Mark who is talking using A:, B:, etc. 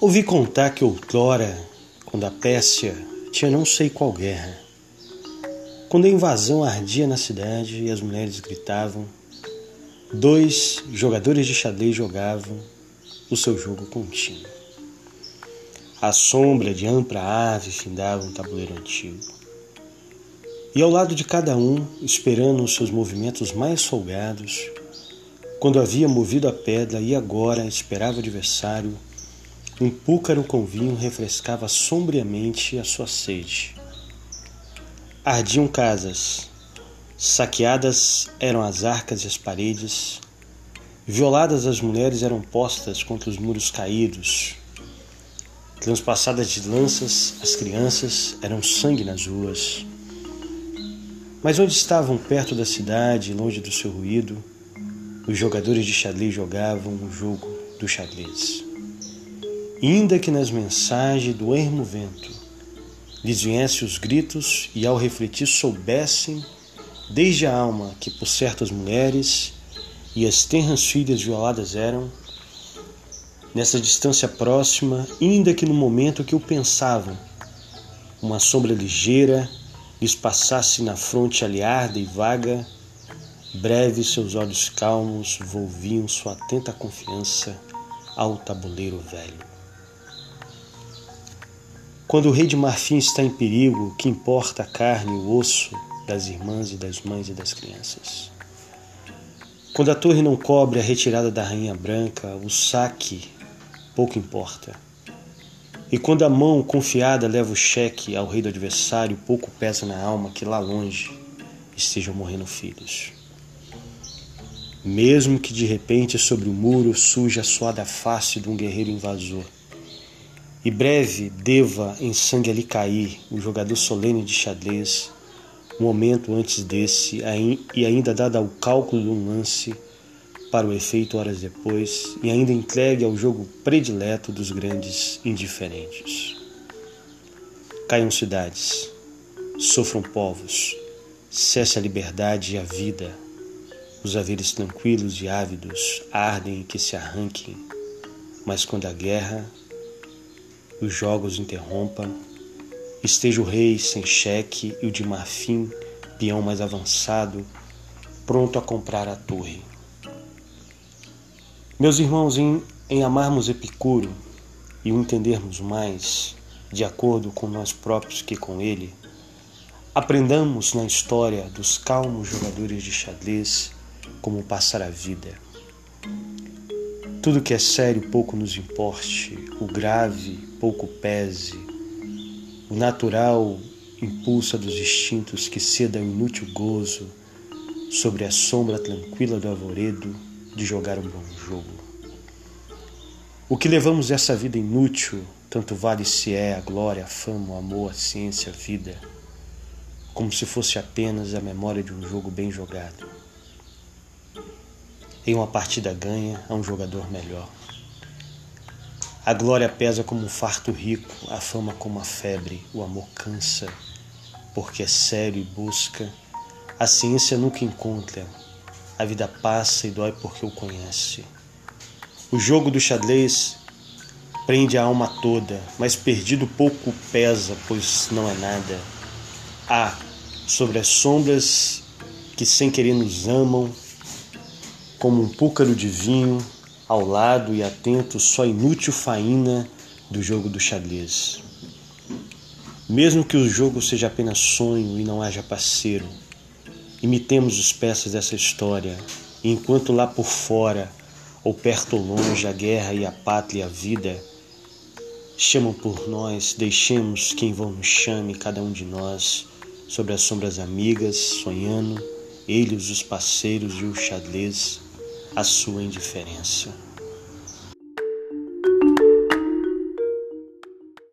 A: Ouvi contar que outrora, quando a Pérsia tinha não sei qual guerra, quando a invasão ardia na cidade e as mulheres gritavam, dois jogadores de xadrez jogavam o seu jogo contínuo. A sombra de ampla árvore findava um tabuleiro antigo. E ao lado de cada um, esperando os seus movimentos mais folgados, quando havia movido a pedra e agora esperava o adversário, um púcaro com vinho refrescava sombriamente a sua sede. Ardiam casas, saqueadas eram as arcas e as paredes, violadas as mulheres eram postas contra os muros caídos, transpassadas de lanças as crianças eram sangue nas ruas. Mas onde estavam? Perto da cidade, longe do seu ruído, os jogadores de xadrez jogavam o jogo do xadrez ainda que nas mensagens do ermo vento lhes viessem os gritos e ao refletir soubessem desde a alma que por certas mulheres e as tenras filhas violadas eram, nessa distância próxima, ainda que no momento que o pensavam, uma sombra ligeira lhes passasse na fronte aliada e vaga, breve seus olhos calmos volviam sua atenta confiança ao tabuleiro velho. Quando o rei de Marfim está em perigo, que importa a carne e o osso das irmãs e das mães e das crianças? Quando a torre não cobre a retirada da rainha branca, o saque pouco importa. E quando a mão confiada leva o cheque ao rei do adversário, pouco pesa na alma que lá longe estejam morrendo filhos. Mesmo que de repente sobre o muro surja a suada face de um guerreiro invasor, e breve deva em sangue ali cair o jogador solene de xadrez, um momento antes desse, e ainda dada ao cálculo de um lance, para o efeito horas depois, e ainda entregue ao jogo predileto dos grandes indiferentes. Caiam cidades, sofram povos, cesse a liberdade e a vida, os haveres tranquilos e ávidos ardem que se arranquem, mas quando a guerra os jogos interrompam, esteja o rei sem cheque e o de marfim, peão mais avançado, pronto a comprar a torre. Meus irmãos, em, em amarmos Epicuro e o entendermos mais, de acordo com nós próprios que com ele, aprendamos na história dos calmos jogadores de xadrez como passar a vida tudo que é sério pouco nos importe, o grave pouco pese, o natural impulsa dos instintos que ceda o inútil gozo sobre a sombra tranquila do arvoredo de jogar um bom jogo. O que levamos essa vida inútil, tanto vale se é a glória, a fama, o amor, a ciência, a vida, como se fosse apenas a memória de um jogo bem jogado. Em uma partida ganha a um jogador melhor. A glória pesa como um farto rico, a fama como a febre, o amor cansa, porque é sério e busca. A ciência nunca encontra, a vida passa e dói porque o conhece. O jogo do xadrez prende a alma toda, mas perdido pouco pesa, pois não é nada. Há sobre as sombras que sem querer nos amam, como um púcaro de vinho, ao lado e atento só inútil faína do jogo do xadrez. Mesmo que o jogo seja apenas sonho e não haja parceiro, imitemos os peças dessa história, e enquanto lá por fora, ou perto ou longe, a guerra e a pátria e a vida chamam por nós, deixemos que em vão nos chame cada um de nós sobre as sombras amigas, sonhando, eles os parceiros e o xadrez a sua indiferença.